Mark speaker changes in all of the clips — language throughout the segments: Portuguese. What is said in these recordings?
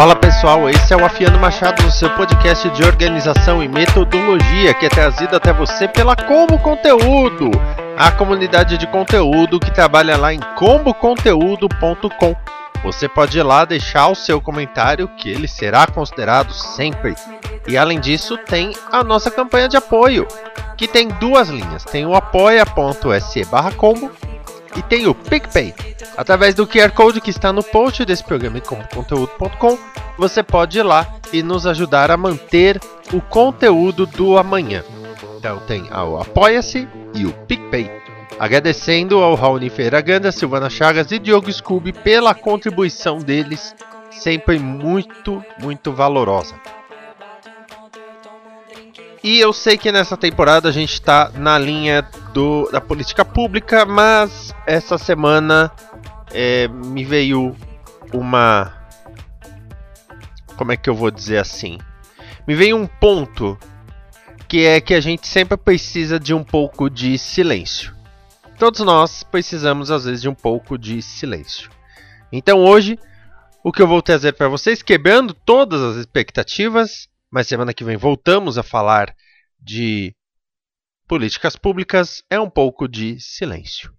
Speaker 1: Fala pessoal, esse é o Afiano Machado, o seu podcast de organização e metodologia que é trazido até você pela Combo Conteúdo, a comunidade de conteúdo que trabalha lá em comboconteúdo.com. Você pode ir lá deixar o seu comentário que ele será considerado sempre. E além disso, tem a nossa campanha de apoio, que tem duas linhas. Tem o apoia.se barra combo e tem o PicPay. Através do QR Code que está no post desse programa em conteúdo.com, você pode ir lá e nos ajudar a manter o conteúdo do amanhã. Então tem o Apoia-se e o PicPay. Agradecendo ao Raoni Feiraganda, Silvana Chagas e Diogo Scooby pela contribuição deles, sempre muito, muito valorosa. E eu sei que nessa temporada a gente está na linha do, da política pública, mas essa semana é, me veio uma. Como é que eu vou dizer assim? Me veio um ponto que é que a gente sempre precisa de um pouco de silêncio. Todos nós precisamos às vezes de um pouco de silêncio. Então hoje, o que eu vou trazer para vocês, quebrando todas as expectativas, mas semana que vem voltamos a falar de políticas públicas, é um pouco de silêncio.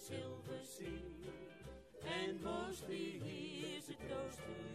Speaker 2: silver sea. And mostly here's is a ghost who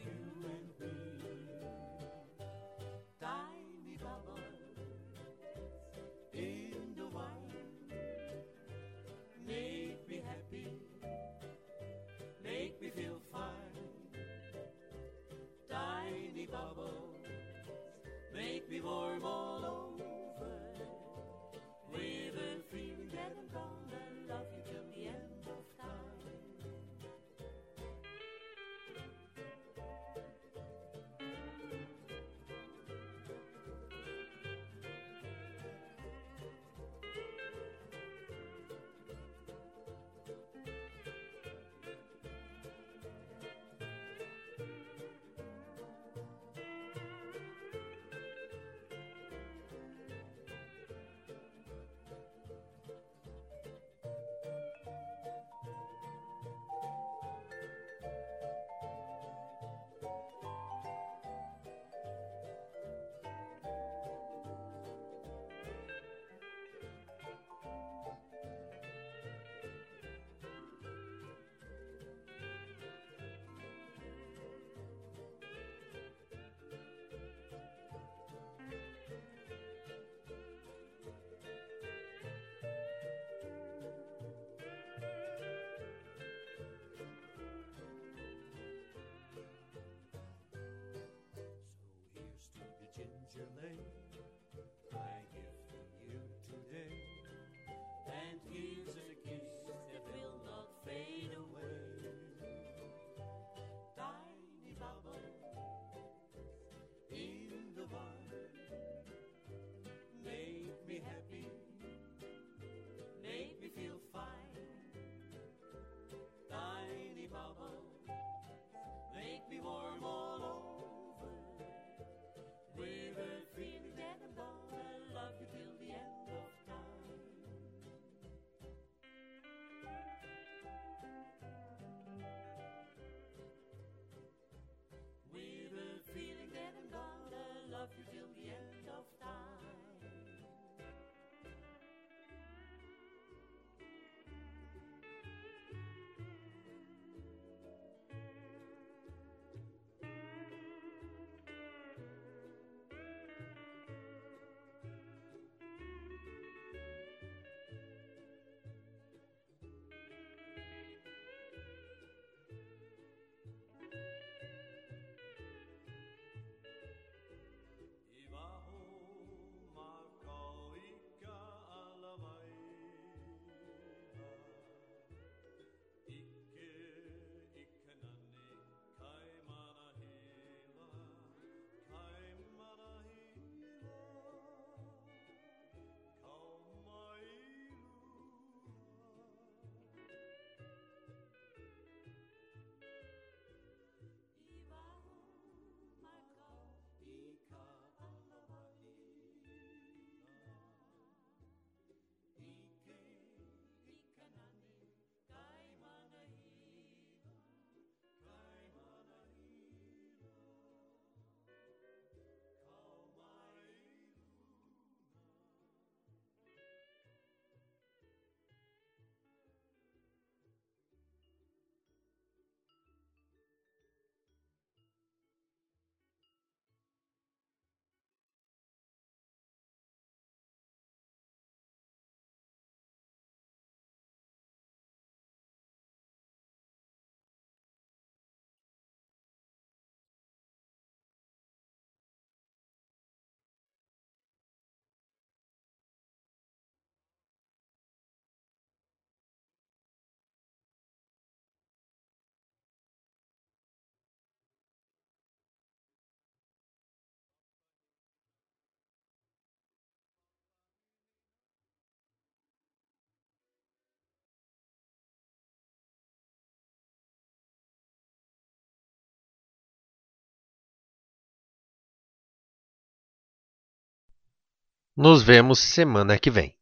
Speaker 1: Nos vemos semana que vem.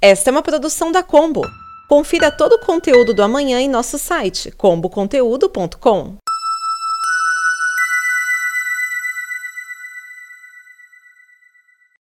Speaker 3: Esta é uma produção da Combo. Confira todo o conteúdo do amanhã em nosso site comboconteúdo.com.